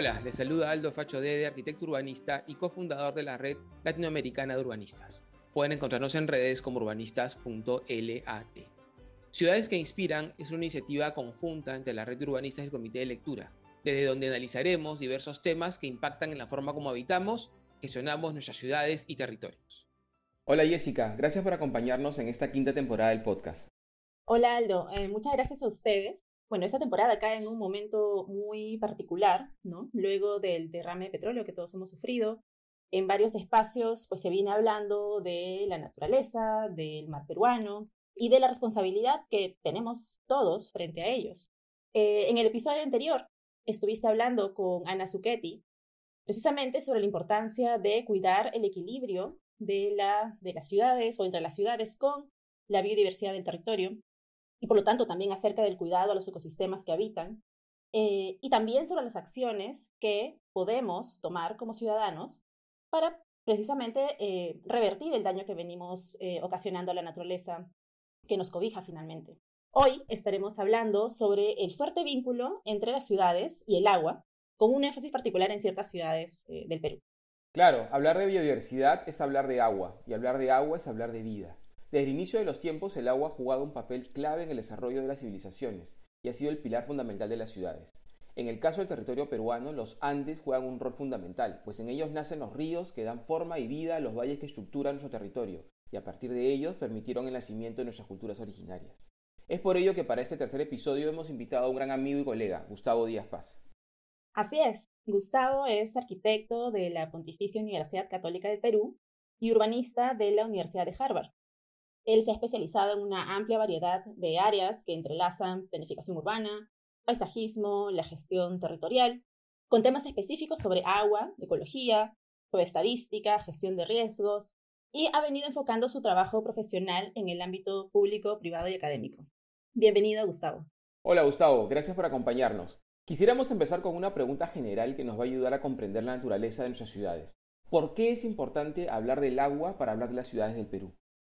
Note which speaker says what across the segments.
Speaker 1: Hola, les saluda Aldo Facho Dede, arquitecto urbanista y cofundador de la red latinoamericana de urbanistas. Pueden encontrarnos en redes como urbanistas.lat. Ciudades que Inspiran es una iniciativa conjunta entre la red de urbanistas y el Comité de Lectura, desde donde analizaremos diversos temas que impactan en la forma como habitamos, gestionamos nuestras ciudades y territorios.
Speaker 2: Hola Jessica, gracias por acompañarnos en esta quinta temporada del podcast.
Speaker 3: Hola Aldo, eh, muchas gracias a ustedes. Bueno, esta temporada cae en un momento muy particular, ¿no? Luego del derrame de petróleo que todos hemos sufrido, en varios espacios pues se viene hablando de la naturaleza, del mar peruano y de la responsabilidad que tenemos todos frente a ellos. Eh, en el episodio anterior estuviste hablando con Ana Zucchetti precisamente sobre la importancia de cuidar el equilibrio de las ciudades o entre las ciudades con la biodiversidad del territorio y por lo tanto también acerca del cuidado a los ecosistemas que habitan, eh, y también sobre las acciones que podemos tomar como ciudadanos para precisamente eh, revertir el daño que venimos eh, ocasionando a la naturaleza que nos cobija finalmente. Hoy estaremos hablando sobre el fuerte vínculo entre las ciudades y el agua, con un énfasis particular en ciertas ciudades del Perú.
Speaker 2: Claro, hablar de biodiversidad es hablar de agua, y hablar de agua es hablar de vida. Desde el inicio de los tiempos, el agua ha jugado un papel clave en el desarrollo de las civilizaciones y ha sido el pilar fundamental de las ciudades. En el caso del territorio peruano, los Andes juegan un rol fundamental, pues en ellos nacen los ríos que dan forma y vida a los valles que estructuran nuestro territorio, y a partir de ellos permitieron el nacimiento de nuestras culturas originarias. Es por ello que para este tercer episodio hemos invitado a un gran amigo y colega, Gustavo Díaz Paz.
Speaker 3: Así es, Gustavo es arquitecto de la Pontificia Universidad Católica del Perú y urbanista de la Universidad de Harvard. Él se ha especializado en una amplia variedad de áreas que entrelazan planificación urbana, paisajismo, la gestión territorial, con temas específicos sobre agua, ecología, estadística, gestión de riesgos, y ha venido enfocando su trabajo profesional en el ámbito público, privado y académico. Bienvenido, Gustavo.
Speaker 2: Hola, Gustavo, gracias por acompañarnos. Quisiéramos empezar con una pregunta general que nos va a ayudar a comprender la naturaleza de nuestras ciudades. ¿Por qué es importante hablar del agua para hablar de las ciudades del Perú?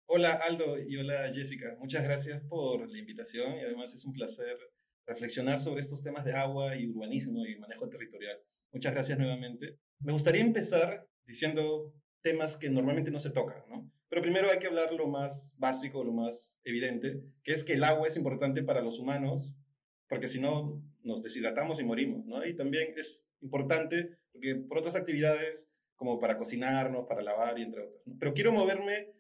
Speaker 4: Hola Aldo y hola Jessica. Muchas gracias por la invitación y además es un placer reflexionar sobre estos temas de agua y urbanismo y manejo territorial. Muchas gracias nuevamente. Me gustaría empezar diciendo temas que normalmente no se tocan, ¿no? Pero primero hay que hablar lo más básico, lo más evidente, que es que el agua es importante para los humanos, porque si no nos deshidratamos y morimos, ¿no? Y también es importante porque por otras actividades como para cocinarnos, para lavar y entre otras. Pero quiero moverme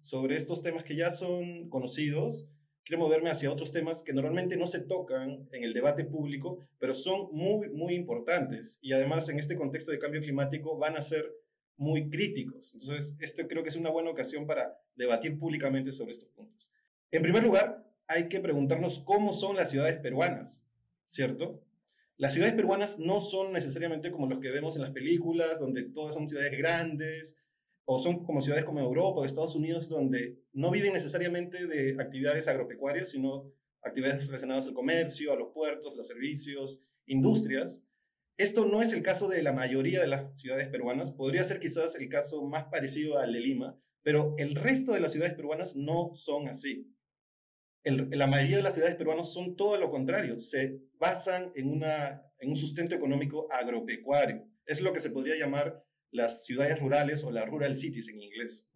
Speaker 4: sobre estos temas que ya son conocidos, quiero moverme hacia otros temas que normalmente no se tocan en el debate público, pero son muy, muy importantes y además en este contexto de cambio climático van a ser muy críticos. Entonces, esto creo que es una buena ocasión para debatir públicamente sobre estos puntos. En primer lugar, hay que preguntarnos cómo son las ciudades peruanas, ¿cierto? Las ciudades peruanas no son necesariamente como los que vemos en las películas, donde todas son ciudades grandes, o son como ciudades como Europa o Estados Unidos, donde no viven necesariamente de actividades agropecuarias, sino actividades relacionadas al comercio, a los puertos, los servicios, industrias. Esto no es el caso de la mayoría de las ciudades peruanas, podría ser quizás el caso más parecido al de Lima, pero el resto de las ciudades peruanas no son así. la mayoría de las ciudades peruanas son todo lo contrario, se basan en, una, en un sustento económico agropecuario. Es lo que se podría llamar las ciudades rurales o las rural cities en inglés.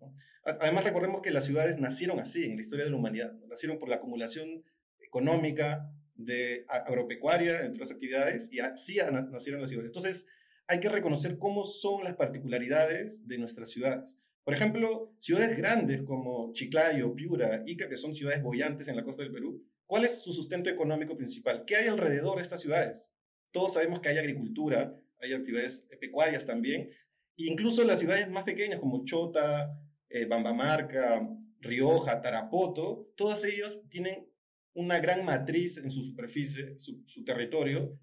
Speaker 4: Además, recordemos que las ciudades nacieron así en la historia de la humanidad. Nacieron por la acumulación económica de agropecuaria, entre otras actividades, y así nacieron las ciudades. Entonces, hay que reconocer cómo son las particularidades de nuestras ciudades. Por ejemplo, ciudades grandes como Chiclayo, Piura, Ica, que son ciudades bollantes en la costa del Perú, ¿cuál es su sustento económico principal? ¿Qué hay alrededor de estas ciudades? Todos sabemos que hay agricultura, hay actividades pecuarias también, Incluso las ciudades más pequeñas como Chota, eh, Bambamarca, Rioja, Tarapoto, todas ellas tienen una gran matriz en su superficie, su, territorio,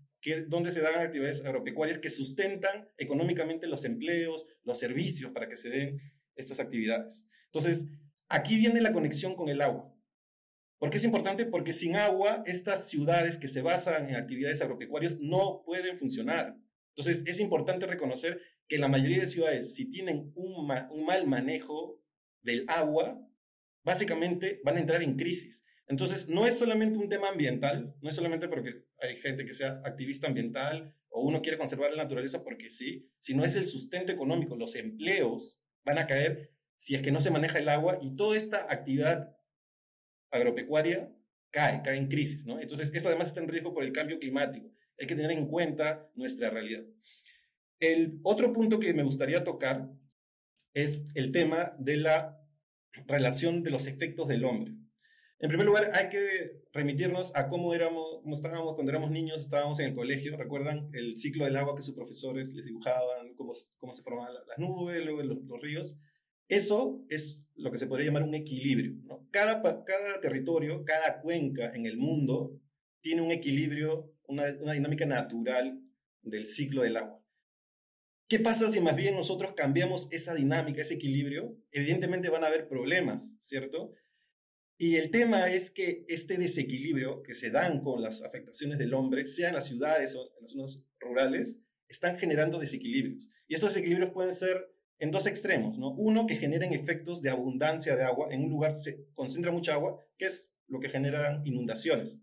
Speaker 4: donde se dan actividades agropecuarias que sustentan económicamente los empleos, los servicios para que se den estas actividades. Entonces, aquí viene la conexión con el agua. ¿Por qué es importante? Porque sin agua, estas ciudades que se basan en actividades agropecuarias no pueden funcionar. Entonces, es importante reconocer que la mayoría de ciudades, si tienen un, mal manejo del agua, básicamente van a entrar en crisis. Entonces, no es solamente un tema ambiental, no es solamente porque hay gente que sea activista ambiental o uno quiere conservar la naturaleza porque sí, sino es el sustento económico, los empleos van a caer si es que no se maneja el agua y toda esta actividad agropecuaria cae, cae en crisis, ¿no? Entonces, esto además está en riesgo por el cambio climático. Hay que tener en cuenta nuestra realidad. El otro punto que me gustaría tocar es el tema de la relación de los efectos del hombre. En primer lugar, hay que remitirnos a cómo éramos, cómo estábamos cuando éramos niños, estábamos en el colegio, ¿recuerdan el ciclo del agua que sus profesores les dibujaban, cómo, se formaban las nubes, luego los, ríos? Eso es lo que se podría llamar un equilibrio. Cada, territorio, cada cuenca en el mundo tiene un equilibrio, una dinámica natural del ciclo del agua. ¿Qué pasa si más bien nosotros cambiamos esa dinámica, ese equilibrio? Evidentemente van a haber problemas, ¿cierto? Y el tema es que este desequilibrio que se dan con las afectaciones del hombre, sea en las ciudades o en las zonas rurales, están generando desequilibrios. Y estos desequilibrios pueden ser en dos extremos, ¿no? Uno, que generen efectos de abundancia de agua. En un lugar se concentra mucha agua, que es lo que genera inundaciones.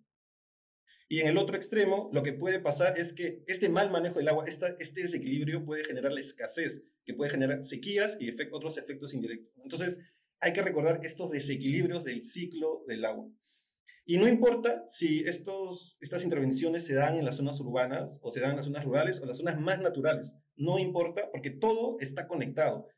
Speaker 4: Y en el otro extremo, lo que puede pasar es que este mal manejo del agua, esta, este desequilibrio puede generar la escasez, que puede generar sequías y otros efectos indirectos. Entonces, hay que recordar estos desequilibrios del ciclo del agua. Y no importa si estos, estas intervenciones se dan en las zonas urbanas o se dan en las zonas rurales o las zonas más naturales. No importa porque todo está conectado.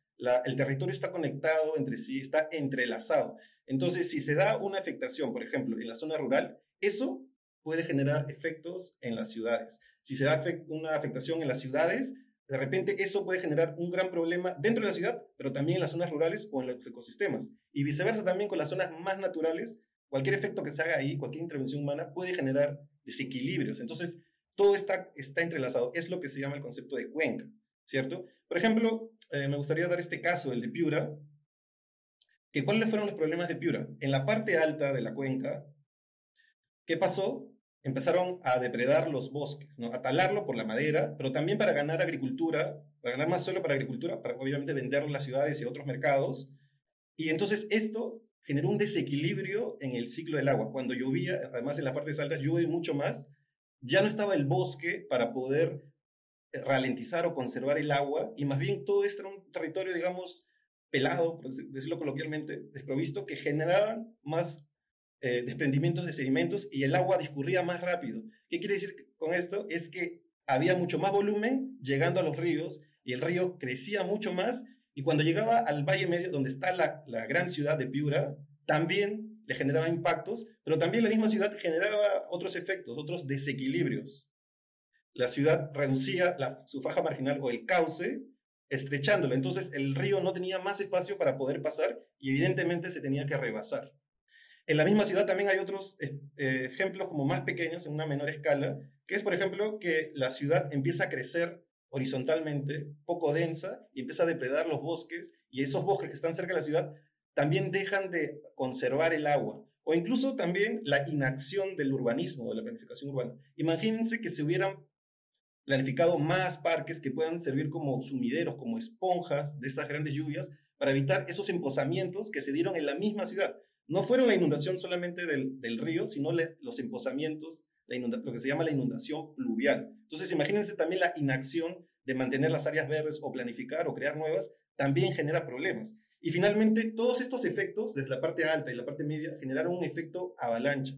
Speaker 4: el territorio está conectado entre sí, está entrelazado. Entonces, si se da una afectación, por ejemplo, en la zona rural, eso puede generar efectos en las ciudades. Si se da una afectación en las ciudades, de repente eso puede generar un gran problema dentro de la ciudad, pero también en las zonas rurales o en los ecosistemas. Y viceversa también con las zonas más naturales, cualquier efecto que se haga ahí, cualquier intervención humana puede generar desequilibrios. Entonces, todo está, está entrelazado. Es lo que se llama el concepto de cuenca, ¿cierto? Por ejemplo, eh, me gustaría dar este caso, el de Piura, cuáles fueron los problemas de Piura. En la parte alta de la cuenca, ¿qué pasó? Empezaron a depredar los bosques, ¿no? a talarlo por la madera, pero también para ganar agricultura, para ganar más suelo para agricultura, para obviamente venderlo en las ciudades y otros mercados. Y entonces esto generó un desequilibrio en el ciclo del agua. Cuando llovía, además en las partes altas llueve mucho más, ya no estaba el bosque para poder eh, ralentizar o conservar el agua, y más bien todo esto era un territorio, digamos, pelado, por decirlo coloquialmente, desprovisto, que generaba más eh, desprendimientos de sedimentos y el agua discurría más rápido. ¿Qué quiere decir con esto? Es que había mucho más volumen llegando a los ríos y el río crecía mucho más y cuando llegaba al Valle Medio, donde está la, gran ciudad de Piura, también le generaba impactos, pero también la misma ciudad generaba otros efectos, otros desequilibrios. La ciudad reducía su faja marginal o el cauce, estrechándolo. Entonces el río no tenía más espacio para poder pasar y evidentemente se tenía que rebasar. En la misma ciudad también hay otros eh, eh, ejemplos como más pequeños, en una menor escala, que es, por ejemplo, que la ciudad empieza a crecer horizontalmente, poco densa, y empieza a depredar los bosques, y esos bosques que están cerca de la ciudad también dejan de conservar el agua, o incluso también la inacción del urbanismo, de la planificación urbana. Imagínense que se hubieran planificado más parques que puedan servir como sumideros, como esponjas de esas grandes lluvias, para evitar esos emposamientos que se dieron en la misma ciudad no fueron la inundación solamente del, río, sino los emposamientos, lo que se llama la inundación pluvial. Entonces, imagínense también la inacción de mantener las áreas verdes o planificar o crear nuevas, también genera problemas. Y finalmente, todos estos efectos, desde la parte alta y la parte media, generaron un efecto avalancha,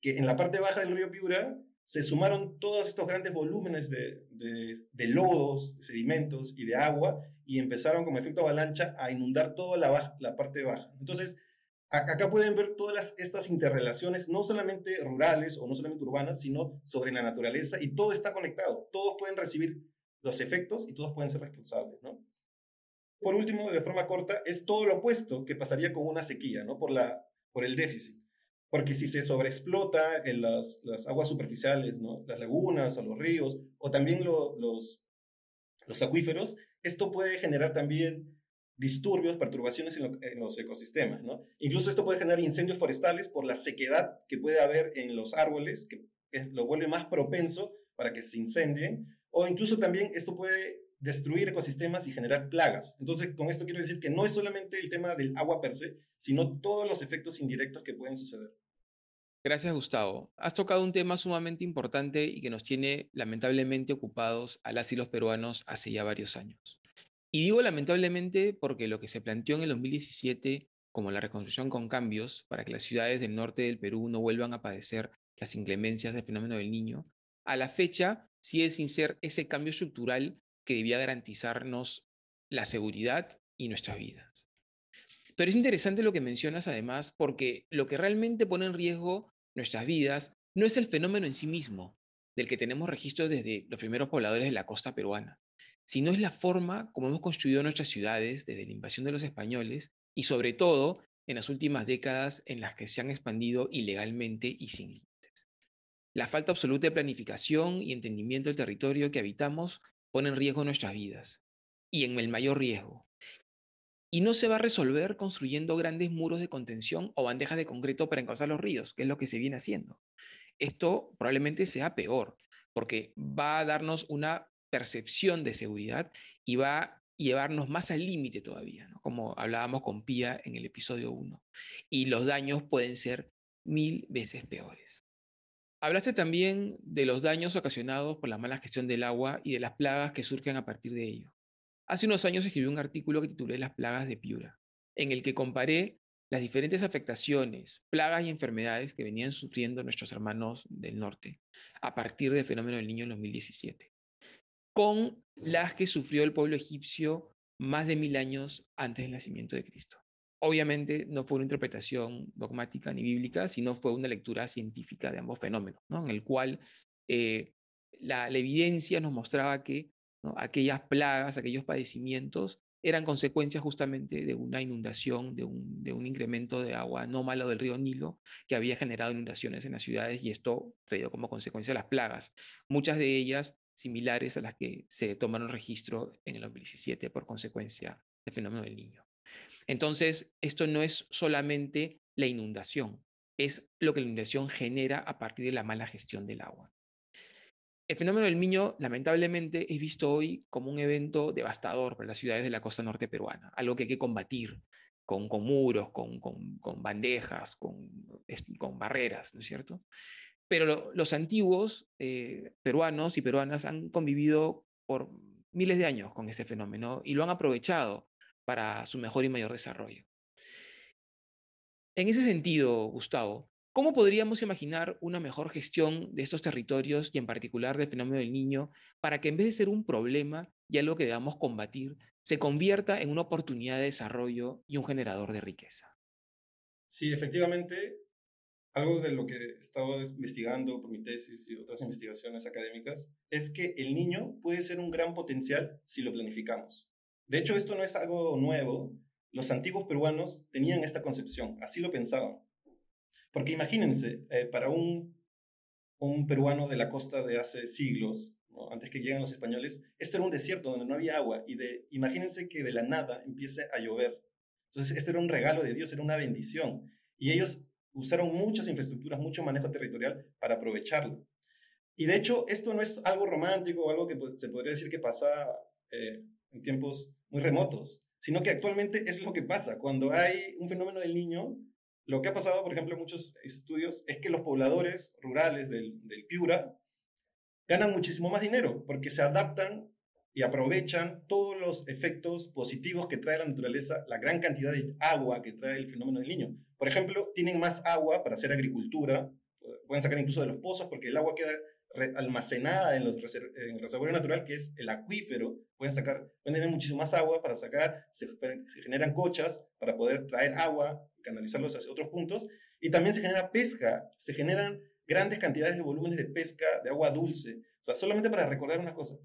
Speaker 4: que en la parte baja del río Piura se sumaron todos estos grandes volúmenes de, de, lodos, sedimentos y de agua y empezaron como efecto avalancha a inundar toda la, la parte baja. Entonces, Acá pueden ver todas estas interrelaciones, no solamente rurales o no solamente urbanas, sino sobre la naturaleza y todo está conectado. Todos pueden recibir los efectos y todos pueden ser responsables, ¿no? Por último, de forma corta, es todo lo opuesto que pasaría con una sequía, ¿no? Por, la, por el déficit. Porque si se sobreexplota en las, las aguas superficiales, ¿no? Las lagunas o los ríos, o también los, los acuíferos, esto puede generar también disturbios, perturbaciones en, los ecosistemas. Incluso esto puede generar incendios forestales por la sequedad que puede haber en los árboles, que lo vuelve más propenso para que se incendien, o incluso también esto puede destruir ecosistemas y generar plagas. Entonces, con esto quiero decir que no es solamente el tema del agua per se, sino todos los efectos indirectos que pueden suceder.
Speaker 2: Gracias, Gustavo. Has tocado un tema sumamente importante y que nos tiene lamentablemente ocupados a las y los peruanos hace ya varios años. Y digo lamentablemente porque lo que se planteó en el 2017 como la reconstrucción con cambios para que las ciudades del norte del Perú no vuelvan a padecer las inclemencias del fenómeno del niño, a la fecha sigue sin ser ese cambio estructural que debía garantizarnos la seguridad y nuestras vidas. Pero es interesante lo que mencionas además porque lo que realmente pone en riesgo nuestras vidas no es el fenómeno en sí mismo, del que tenemos registro desde los primeros pobladores de la costa peruana, sino es la forma como hemos construido nuestras ciudades desde la invasión de los españoles y sobre todo en las últimas décadas en las que se han expandido ilegalmente y sin límites. La falta absoluta de planificación y entendimiento del territorio que habitamos pone en riesgo nuestras vidas, y en el mayor riesgo. Y no se va a resolver construyendo grandes muros de contención o bandejas de concreto para encauzar los ríos, que es lo que se viene haciendo. Esto probablemente sea peor, porque va a darnos una percepción de seguridad y va a llevarnos más al límite todavía, como hablábamos con Pía en el episodio 1. Y los daños pueden ser mil veces peores. Hablaste también de los daños ocasionados por la mala gestión del agua y de las plagas que surgen a partir de ello. Hace unos años escribí un artículo que titulé Las plagas de Piura, en el que comparé las diferentes afectaciones, plagas y enfermedades que venían sufriendo nuestros hermanos del norte a partir del fenómeno del niño en 2017, con las que sufrió el pueblo egipcio más de mil años antes del nacimiento de Cristo. Obviamente no fue una interpretación dogmática ni bíblica, sino fue una lectura científica de ambos fenómenos, en el cual eh, la, evidencia nos mostraba que aquellas plagas, aquellos padecimientos, eran consecuencias justamente de una inundación, de un, de un incremento de agua anómalo del río Nilo que había generado inundaciones en las ciudades y esto traído como consecuencia las plagas, muchas de ellas similares a las que se tomaron registro en el 2017 por consecuencia del fenómeno del niño. Entonces, esto no es solamente la inundación, es lo que la inundación genera a partir de la mala gestión del agua. El fenómeno del niño, lamentablemente, es visto hoy como un evento devastador para las ciudades de la costa norte peruana, algo que hay que combatir con, muros, con, bandejas, con, con, barreras, ¿no es cierto? Pero los antiguos eh, peruanos y peruanas han convivido por miles de años con ese fenómeno y lo han aprovechado para su mejor y mayor desarrollo. En ese sentido, Gustavo, ¿cómo podríamos imaginar una mejor gestión de estos territorios y en particular del fenómeno del niño para que en vez de ser un problema y algo que debamos combatir, se convierta en una oportunidad de desarrollo y un generador de riqueza?
Speaker 4: Sí, efectivamente, algo de lo que he estado investigando por mi tesis y otras investigaciones académicas es que el niño puede ser un gran potencial si lo planificamos. De hecho, esto no es algo nuevo. Los antiguos peruanos tenían esta concepción, así lo pensaban. Porque imagínense, eh, para un, un peruano de la costa de hace siglos, antes que lleguen los españoles, esto era un desierto donde no había agua y de, imagínense que de la nada empiece a llover. Entonces, esto era un regalo de Dios, era una bendición. Y ellos usaron muchas infraestructuras, mucho manejo territorial para aprovecharlo. Y de hecho, esto no es algo romántico o algo que se podría decir que pasa eh, en tiempos muy remotos, sino que actualmente es lo que pasa. Cuando hay un fenómeno del niño, lo que ha pasado, por ejemplo, en muchos estudios, es que los pobladores rurales del, del Piura ganan muchísimo más dinero porque se adaptan y aprovechan todos los efectos positivos que trae la naturaleza, la gran cantidad de agua que trae el fenómeno del niño. Por ejemplo, tienen más agua para hacer agricultura, pueden sacar incluso de los pozos porque el agua queda almacenada en, los el reservorio natural, que es el acuífero, pueden sacar, pueden tener muchísimo más agua para sacar, se, generan cochas para poder traer agua, canalizarlos hacia otros puntos, y también se genera pesca, se generan grandes cantidades de volúmenes de pesca de agua dulce. O sea, solamente para recordar una cosa,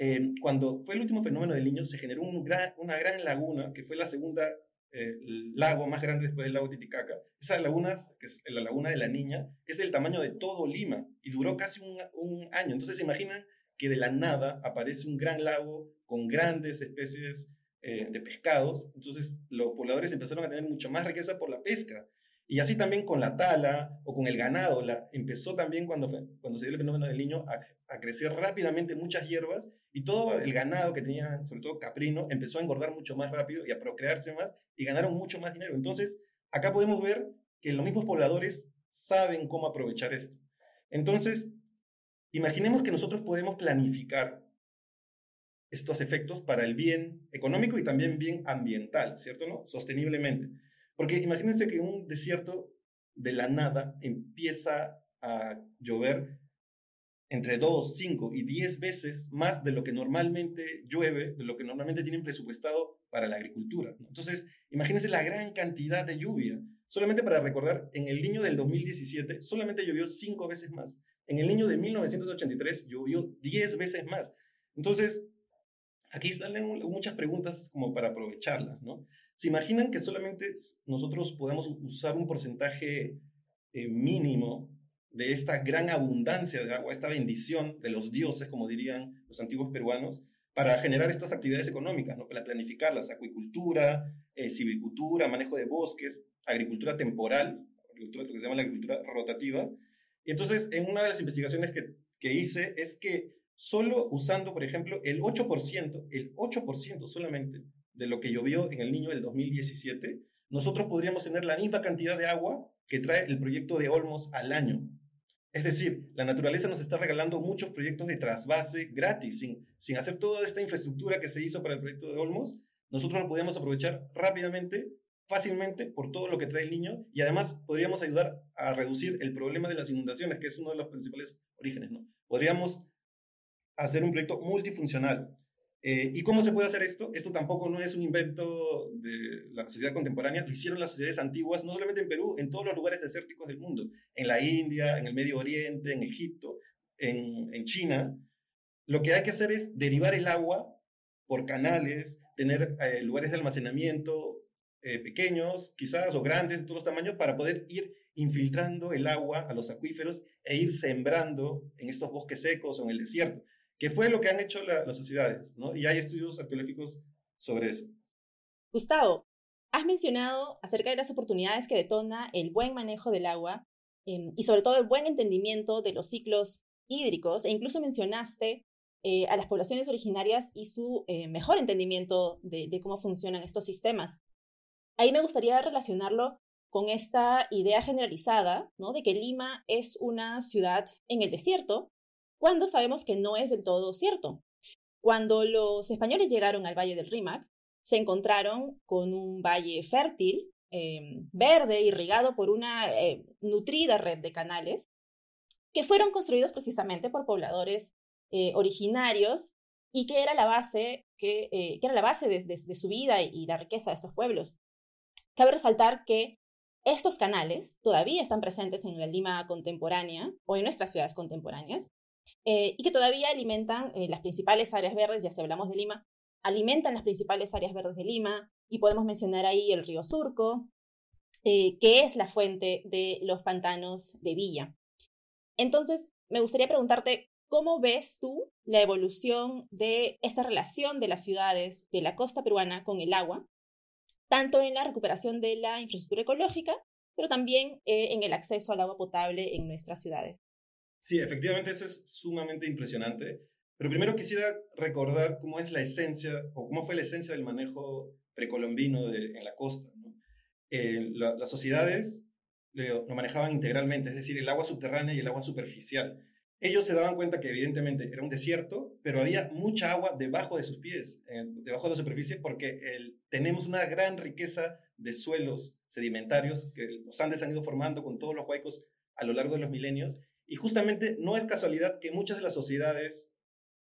Speaker 4: eh, cuando fue el último fenómeno del niño, se generó una gran laguna, que fue la segunda el lago más grande después del lago Titicaca. Esa laguna, que es la laguna de la Niña, es del tamaño de todo Lima y duró casi un, año. Entonces se imaginan que de la nada aparece un gran lago con grandes especies eh, de pescados. Entonces los pobladores empezaron a tener mucha más riqueza por la pesca. Y así también con la tala o con el ganado. Empezó también cuando, cuando se dio el fenómeno del niño a, a, crecer rápidamente muchas hierbas y todo el ganado que tenía, sobre todo caprino, empezó a engordar mucho más rápido y a procrearse más y ganaron mucho más dinero. Entonces, acá podemos ver que los mismos pobladores saben cómo aprovechar esto. Entonces, imaginemos que nosotros podemos planificar estos efectos para el bien económico y también bien ambiental, ¿cierto? ¿No? Sosteniblemente. Porque imagínense que un desierto de la nada empieza a llover entre 2, 5 y 10 veces más de lo que normalmente llueve, de lo que normalmente tienen presupuestado para la agricultura. Entonces, imagínense la gran cantidad de lluvia. Solamente para recordar, en el niño del 2017 solamente llovió 5 veces más. En el niño de 1983 llovió 10 veces más. Entonces, aquí salen muchas preguntas como para aprovecharlas, ¿no? ¿Se imaginan que solamente nosotros podemos usar un porcentaje eh, mínimo de esta gran abundancia de agua, esta bendición de los dioses, como dirían los antiguos peruanos, para generar estas actividades económicas, ¿no? para planificarlas, acuicultura, eh, silvicultura, manejo de bosques, agricultura temporal, lo que se llama la agricultura rotativa. Y entonces, en una de las investigaciones que, que hice es que solo usando, por ejemplo, el 8%, el 8% solamente de lo que llovió en el niño del 2017, nosotros podríamos tener la misma cantidad de agua que trae el proyecto de Olmos al año. Es decir, la naturaleza nos está regalando muchos proyectos de trasvase gratis, sin, sin hacer toda esta infraestructura que se hizo para el proyecto de Olmos. Nosotros lo podemos aprovechar rápidamente, fácilmente, por todo lo que trae el niño y además podríamos ayudar a reducir el problema de las inundaciones, que es uno de los principales orígenes. ¿no? Podríamos hacer un proyecto multifuncional. Eh, ¿Y cómo se puede hacer esto? Esto tampoco no es un invento de la sociedad contemporánea, lo hicieron las sociedades antiguas, no solamente en Perú, en todos los lugares desérticos del mundo, en la India, en el Medio Oriente, en Egipto, en, China. Lo que hay que hacer es derivar el agua por canales, tener eh, lugares de almacenamiento eh, pequeños, quizás, o grandes, de todos los tamaños, para poder ir infiltrando el agua a los acuíferos e ir sembrando en estos bosques secos o en el desierto que fue lo que han hecho las sociedades, ¿no? Y hay estudios arqueológicos sobre eso.
Speaker 3: Gustavo, has mencionado acerca de las oportunidades que detona el buen manejo del agua em, y sobre todo el buen entendimiento de los ciclos hídricos e incluso mencionaste eh, a las poblaciones originarias y su eh, mejor entendimiento de, de cómo funcionan estos sistemas. Ahí me gustaría relacionarlo con esta idea generalizada, ¿no? De que Lima es una ciudad en el desierto cuando sabemos que no es del todo cierto. Cuando los españoles llegaron al Valle del Rímac, se encontraron con un valle fértil, em, verde, irrigado por una eh, nutrida red de canales, que fueron construidos precisamente por pobladores eh, originarios y que era la base, que, eh, era la base de, de, su vida y, la riqueza de estos pueblos. Cabe resaltar que estos canales todavía están presentes en la Lima contemporánea o en nuestras ciudades contemporáneas eh, y que todavía alimentan eh, las principales áreas verdes, ya si hablamos de Lima, alimentan las principales áreas verdes de Lima y podemos mencionar ahí el río Surco, eh, que es la fuente de los pantanos de Villa. Entonces, me gustaría preguntarte, ¿cómo ves tú la evolución de esta relación de las ciudades de la costa peruana con el agua, tanto en la recuperación de la infraestructura ecológica, pero también en el acceso al agua potable en nuestras ciudades?
Speaker 4: Sí, efectivamente eso es sumamente impresionante. Pero primero quisiera recordar cómo es la esencia o cómo fue la esencia del manejo precolombino en la costa. Eh, las sociedades lo, manejaban integralmente, es decir, el agua subterránea y el agua superficial. Ellos se daban cuenta que evidentemente era un desierto, pero había mucha agua debajo de sus pies, eh, debajo de la superficie, porque tenemos una gran riqueza de suelos sedimentarios que los Andes han ido formando con todos los huecos a lo largo de los milenios y justamente no es casualidad que muchas de las sociedades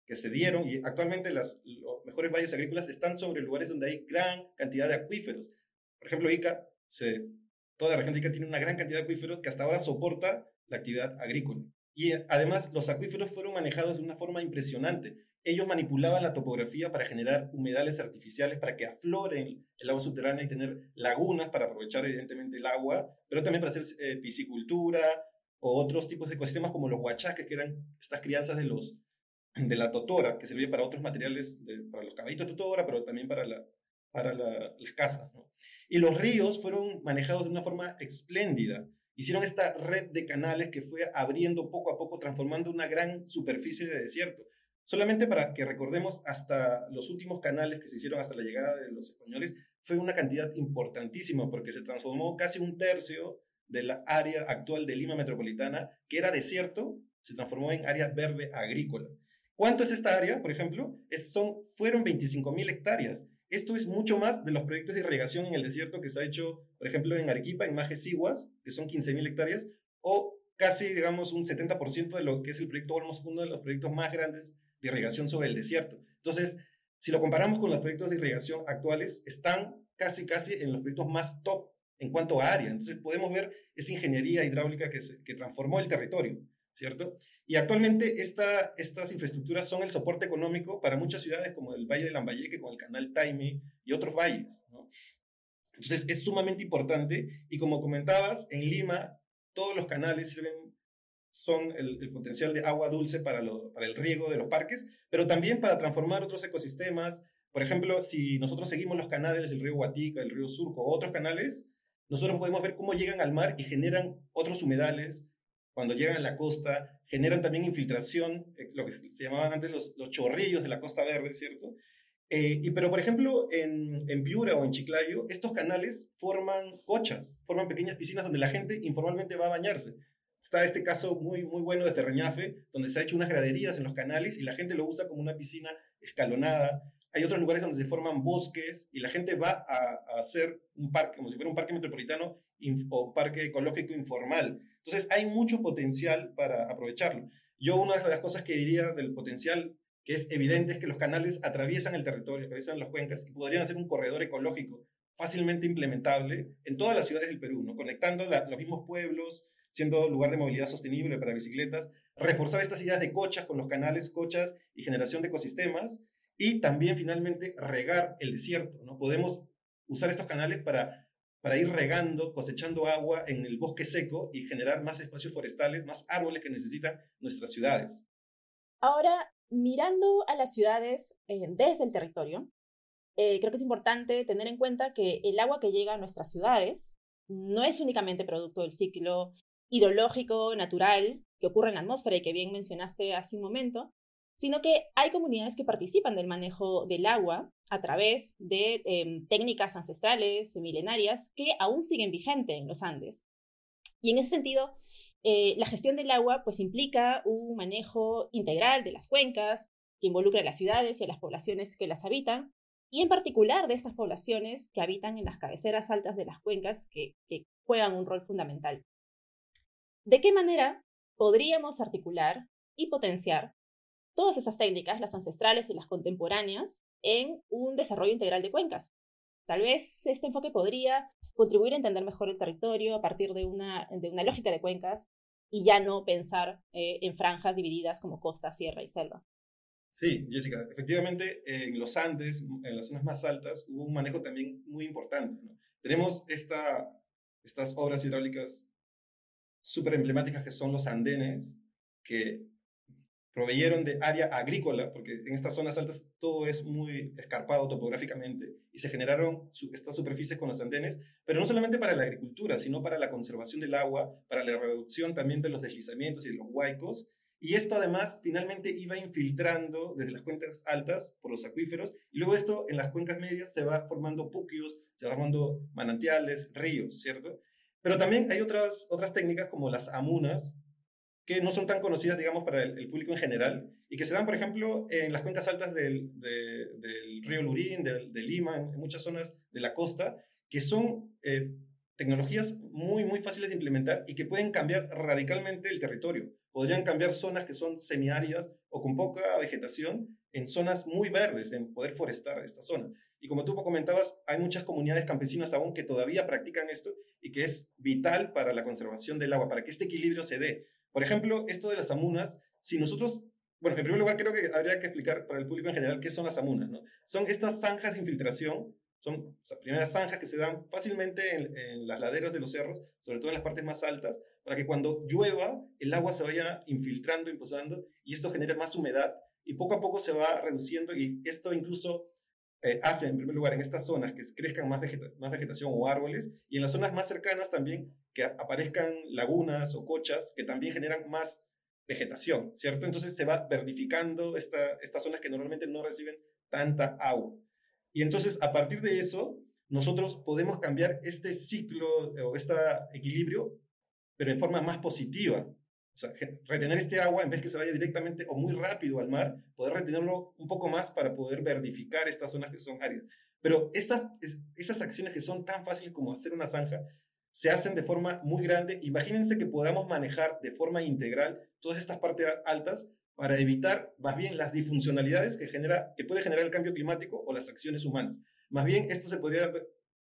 Speaker 4: que se dieron, y actualmente las, los mejores valles agrícolas están sobre lugares donde hay gran cantidad de acuíferos. Por ejemplo, Ica, se, toda la región de Ica tiene una gran cantidad de acuíferos que hasta ahora soporta la actividad agrícola. Y además los acuíferos fueron manejados de una forma impresionante. Ellos manipulaban la topografía para generar humedales artificiales, para que afloren el agua subterránea y tener lagunas para aprovechar evidentemente el agua, pero también para hacer eh, piscicultura, o otros tipos de ecosistemas como los huachaques, que eran estas crianzas de, los, de la totora, que servían para otros materiales, para los caballitos de totora, pero también para, la, para las casas. Y los ríos fueron manejados de una forma espléndida. Hicieron esta red de canales que fue abriendo poco a poco, transformando una gran superficie de desierto. Solamente para que recordemos, hasta los últimos canales que se hicieron hasta la llegada de los españoles, fue una cantidad importantísima porque se transformó casi un tercio de la área actual de Lima Metropolitana, que era desierto, se transformó en área verde agrícola. ¿Cuánto es esta área, por ejemplo? Es, son, fueron 25.000 hectáreas. Esto es mucho más de los proyectos de irrigación en el desierto que se ha hecho, por ejemplo, en Arequipa, en Majes Siguas, que son 15.000 hectáreas, o casi, digamos, un 70% de lo que es el proyecto Olmos, uno de los proyectos más grandes de irrigación sobre el desierto. Entonces, si lo comparamos con los proyectos de irrigación actuales, están casi, casi en los proyectos más top en cuanto a área. Entonces, podemos ver esa ingeniería hidráulica que, transformó el territorio, ¿cierto? Y actualmente esta, estas infraestructuras son el soporte económico para muchas ciudades como el Valle de Lambayeque con el canal Taime y otros valles. Entonces, es sumamente importante y como comentabas, en Lima todos los canales son el, potencial de agua dulce para, el riego de los parques, pero también para transformar otros ecosistemas. Por ejemplo, si nosotros seguimos los canales del río Guatica, el río Surco otros canales, nosotros podemos ver cómo llegan al mar y generan otros humedales. Cuando llegan a la costa, generan también infiltración, eh, lo que se llamaban antes los, los chorrillos de la costa verde, ¿cierto? Eh, y, pero, por ejemplo, en, en, Piura o en Chiclayo, estos canales forman cochas, forman pequeñas piscinas donde la gente informalmente va a bañarse. Está este caso muy, muy bueno de Ferreñafe, donde se ha hecho unas graderías en los canales y la gente lo usa como una piscina escalonada. Hay otros lugares donde se forman bosques y la gente va a, hacer un parque, como si fuera un parque metropolitano o parque ecológico informal. Entonces hay mucho potencial para aprovecharlo. Yo una de las cosas que diría del potencial que es evidente es que los canales atraviesan el territorio, atraviesan las cuencas y podrían ser un corredor ecológico fácilmente implementable en todas las ciudades del Perú, ¿no? conectando los mismos pueblos, siendo lugar de movilidad sostenible para bicicletas, reforzar estas ideas de cochas con los canales, cochas y generación de ecosistemas, y también finalmente regar el desierto. ¿no? Podemos usar estos canales para, para ir regando, cosechando agua en el bosque seco y generar más espacios forestales, más árboles que necesitan nuestras ciudades.
Speaker 3: Ahora, mirando a las ciudades eh, desde el territorio, eh, creo que es importante tener en cuenta que el agua que llega a nuestras ciudades no es únicamente producto del ciclo hidrológico natural que ocurre en la atmósfera y que bien mencionaste hace un momento, sino que hay comunidades que participan del manejo del agua a través de em, técnicas ancestrales milenarias que aún siguen vigentes en los Andes. Y en ese sentido, eh, la gestión del agua pues implica un manejo integral de las cuencas que involucra a las ciudades y a las poblaciones que las habitan, y en particular de estas poblaciones que habitan en las cabeceras altas de las cuencas que juegan un rol fundamental. ¿De qué manera podríamos articular y potenciar todas esas técnicas, las ancestrales y las contemporáneas, en un desarrollo integral de cuencas? Tal vez este enfoque podría contribuir a entender mejor el territorio a partir de una, de una lógica de cuencas y ya no pensar eh, en franjas divididas como costa, sierra y selva.
Speaker 4: Sí, Jessica, efectivamente en los Andes, en las zonas más altas, hubo un manejo también muy importante. Tenemos esta, estas obras hidráulicas súper emblemáticas que son los andenes, que proveyeron de área agrícola, porque en estas zonas altas todo es muy escarpado topográficamente, y se generaron estas superficies con los andenes, pero no solamente para la agricultura, sino para la conservación del agua, para la reducción también de los deslizamientos y de los huaicos, y esto además finalmente iba infiltrando desde las cuencas altas por los acuíferos, y luego esto en las cuencas medias se va formando puquios, se va formando manantiales, ríos, ¿cierto? Pero también hay otras, otras técnicas como las amunas, que no son tan conocidas, digamos, para el, público en general, y que se dan, por ejemplo, en las cuencas altas del, del río Lurín, de, Lima, en, muchas zonas de la costa, que son eh, tecnologías muy, muy fáciles de implementar y que pueden cambiar radicalmente el territorio. Podrían cambiar zonas que son semiáridas o con poca vegetación en zonas muy verdes, en poder forestar esta zona. Y como tú comentabas, hay muchas comunidades campesinas aún que todavía practican esto y que es vital para la conservación del agua, para que este equilibrio se dé. Por ejemplo, esto de las amunas, si nosotros, bueno, en primer lugar creo que habría que explicar para el público en general qué son las amunas. Son estas zanjas de infiltración, son las primeras zanjas que se dan fácilmente en, en las laderas de los cerros, sobre todo en las partes más altas, para que cuando llueva el agua se vaya infiltrando, impulsando, y esto genera más humedad y poco a poco se va reduciendo y esto incluso eh, en primer lugar, en estas zonas que crezcan más, más vegetación o árboles, y en las zonas más cercanas también que aparezcan lagunas o cochas que también generan más vegetación, ¿cierto? Entonces se va verdificando esta, estas zonas que normalmente no reciben tanta agua. Y entonces, a partir de eso, nosotros podemos cambiar este ciclo o este equilibrio pero en forma más positiva. O sea, retener este agua en vez que se vaya directamente o muy rápido al mar, poder retenerlo un poco más para poder verdificar estas zonas que son áridas. Pero esas, esas acciones que son tan fáciles como hacer una zanja, se hacen de forma muy grande. Imagínense que podamos manejar de forma integral todas estas partes altas para evitar más bien las disfuncionalidades que, genera, que puede generar el cambio climático o las acciones humanas. Más bien, esto se podría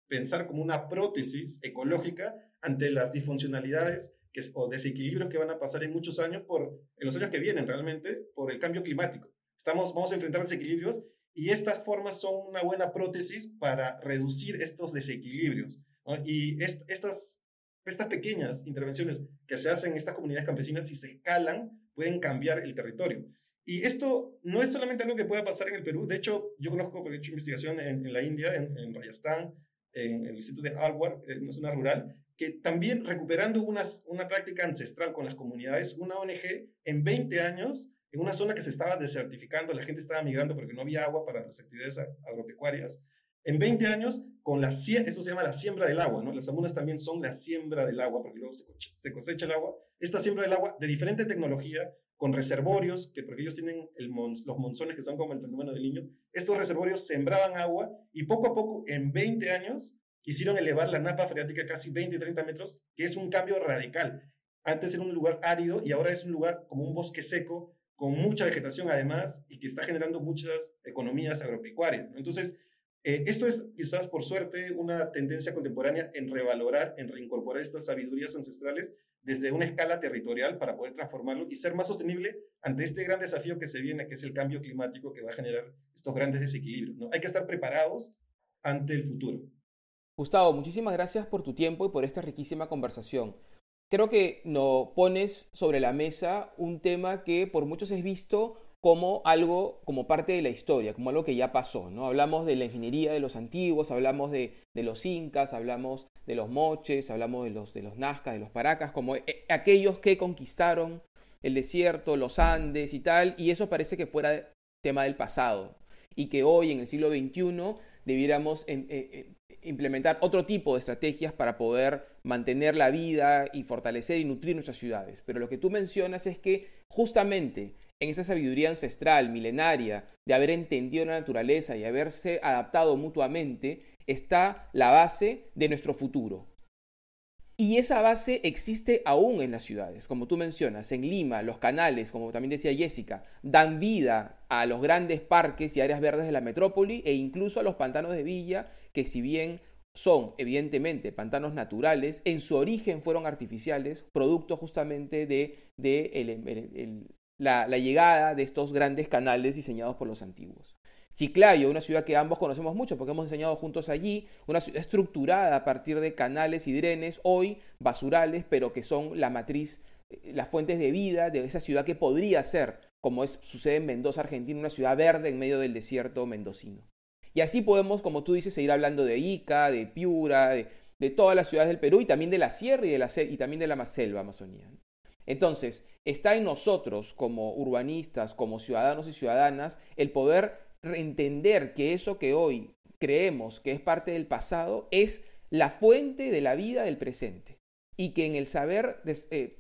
Speaker 4: pensar como una prótesis ecológica ante las disfuncionalidades o desequilibrios que van a pasar en muchos años, por, en los años que vienen realmente, por el cambio climático. Estamos, vamos a enfrentar desequilibrios y estas formas son una buena prótesis para reducir estos desequilibrios. Y estas, estas pequeñas intervenciones que se hacen en estas comunidades campesinas, si se escalan, pueden cambiar el territorio. Y esto no es solamente algo que pueda pasar en el Perú. De hecho, yo conozco, he hecho investigación en, la India, en, en, Rajasthan, en el instituto de Alwar, en una zona rural, que también recuperando unas, una práctica ancestral con las comunidades, una ONG en 20 años, en una zona que se estaba desertificando, la gente estaba migrando porque no había agua para las actividades agropecuarias, en 20 años, con la, eso se llama la siembra del agua, ¿no? Las amunas también son la siembra del agua, porque luego se cosecha el agua. Esta siembra del agua de diferente tecnología, con reservorios, que porque ellos tienen el los monzones que son como el fenómeno del niño, estos reservorios sembraban agua y poco a poco, en 20 años, hicieron elevar la napa freática casi 20 y 30 metros, que es un cambio radical. Antes era un lugar árido y ahora es un lugar como un bosque seco, con mucha vegetación además, y que está generando muchas economías agropecuarias. Entonces, eh, esto es quizás por suerte una tendencia contemporánea en revalorar, en reincorporar estas sabidurías ancestrales desde una escala territorial para poder transformarlo y ser más sostenible ante este gran desafío que se viene, que es el cambio climático que va a generar estos grandes desequilibrios. ¿no? Hay que estar preparados ante el futuro.
Speaker 2: Gustavo, muchísimas gracias por tu tiempo y por esta riquísima conversación. Creo que nos pones sobre la mesa un tema que por muchos es visto como algo, como parte de la historia, como algo que ya pasó, ¿no? Hablamos de la ingeniería de los antiguos, hablamos de, los incas, hablamos de los moches, hablamos de los, de los nazcas, de los paracas, como eh, aquellos que conquistaron el desierto, los Andes y tal, y eso parece que fuera tema del pasado, y que hoy, en el siglo XXI, debiéramos eh, eh, implementar otro tipo de estrategias para poder mantener la vida y fortalecer y nutrir nuestras ciudades. Pero lo que tú mencionas es que justamente en esa sabiduría ancestral, milenaria, de haber entendido la naturaleza y haberse adaptado mutuamente, está la base de nuestro futuro. Y esa base existe aún en las ciudades, como tú mencionas, en Lima, los canales, como también decía Jessica, dan vida a los grandes parques y áreas verdes de la metrópoli e incluso a los pantanos de Villa, que si bien son evidentemente pantanos naturales, en su origen fueron artificiales, producto justamente de, el, la, llegada de estos grandes canales diseñados por los antiguos. Chiclayo, una ciudad que ambos conocemos mucho porque hemos enseñado juntos allí, una ciudad estructurada a partir de canales y drenes, hoy basurales, pero que son la matriz, eh, las fuentes de vida de esa ciudad que podría ser, como es, sucede en Mendoza, Argentina, una ciudad verde en medio del desierto mendocino. Y así podemos, como tú dices, seguir hablando de Ica, de Piura, de, todas las ciudades del Perú y también de la sierra y, la, también de la selva amazonía. Entonces, está en nosotros como urbanistas, como ciudadanos y ciudadanas, el poder entender que eso que hoy creemos que es parte del pasado es la fuente de la vida del presente y que en el saber eh,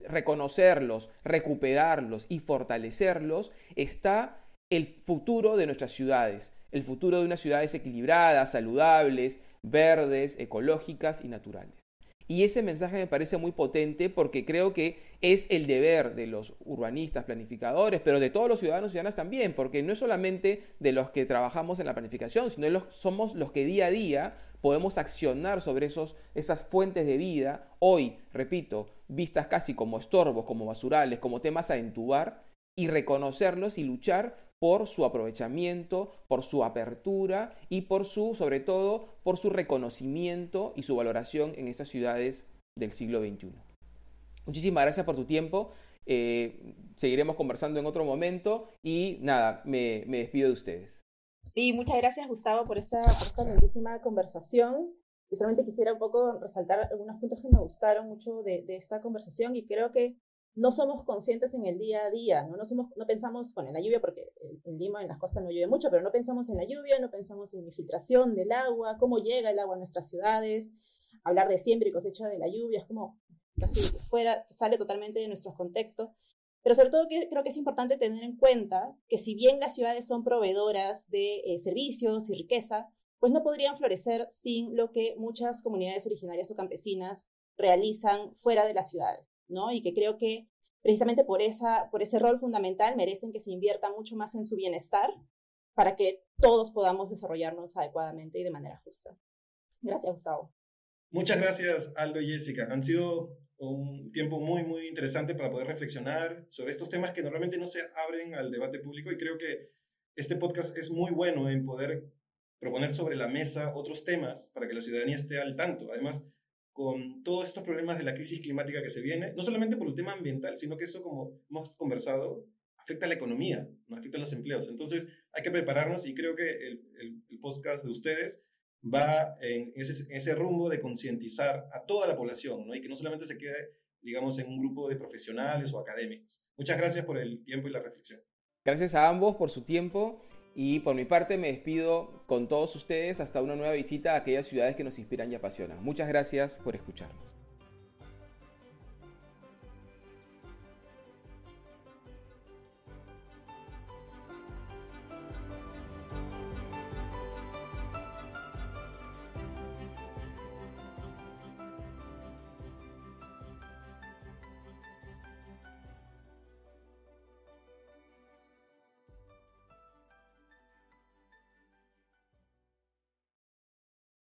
Speaker 2: reconocerlos, recuperarlos y fortalecerlos está el futuro de nuestras ciudades, el futuro de unas ciudades equilibradas, saludables, verdes, ecológicas y naturales. Y ese mensaje me parece muy potente porque creo que es el deber de los urbanistas, planificadores, pero de todos los ciudadanos y ciudadanas también, porque no es solamente de los que trabajamos en la planificación, sino los, somos los que día a día podemos accionar sobre esos, esas fuentes de vida, hoy, repito, vistas casi como estorbos, como basurales, como temas a entubar, y reconocerlos y luchar por su aprovechamiento, por su apertura y por su, sobre todo, por su reconocimiento y su valoración en estas ciudades del siglo XXI. Muchísimas gracias por tu tiempo. Eh, seguiremos conversando en otro momento y nada, me, despido de ustedes.
Speaker 3: Sí, muchas gracias Gustavo por esta, por esta conversación. Y solamente quisiera un poco resaltar algunos puntos que me gustaron mucho de esta conversación y creo que no somos conscientes en el día a día, ¿no? No, somos, no pensamos, bueno, en la lluvia, porque en Lima, en las costas no llueve mucho, pero no pensamos en la lluvia, no pensamos en la infiltración del agua, cómo llega el agua a nuestras ciudades, hablar de siembra y cosecha de la lluvia, es como casi fuera, sale totalmente de nuestros contextos. Pero sobre todo que, creo que es importante tener en cuenta que si bien las ciudades son proveedoras de eh, servicios y riqueza, pues no podrían florecer sin lo que muchas comunidades originarias o campesinas realizan fuera de las ciudades, ¿no? Y que creo que precisamente por, esa, por ese rol fundamental merecen que se invierta mucho más en su bienestar para que todos podamos desarrollarnos adecuadamente y de manera justa. Gracias, Gustavo.
Speaker 4: Muchas gracias, Aldo y Jessica. Han sido un tiempo muy, muy interesante para poder reflexionar sobre estos temas que normalmente no se abren al debate público y creo que este podcast es muy bueno en poder proponer sobre la mesa otros temas para que la ciudadanía esté al tanto. Además, con todos estos problemas de la crisis climática que se viene, no solamente por el tema ambiental, sino que eso, como hemos conversado, afecta a la economía, no afecta a los empleos. Entonces, hay que prepararnos y creo que el, el, podcast de ustedes va en ese, ese rumbo de concientizar a toda la población, ¿no? Y que no solamente se quede, digamos, en un grupo de profesionales o académicos. Muchas gracias por el tiempo y la reflexión.
Speaker 2: Gracias a ambos por su tiempo y por mi parte me despido con todos ustedes hasta una nueva visita a aquellas ciudades que nos inspiran y apasionan. Muchas gracias por escucharnos.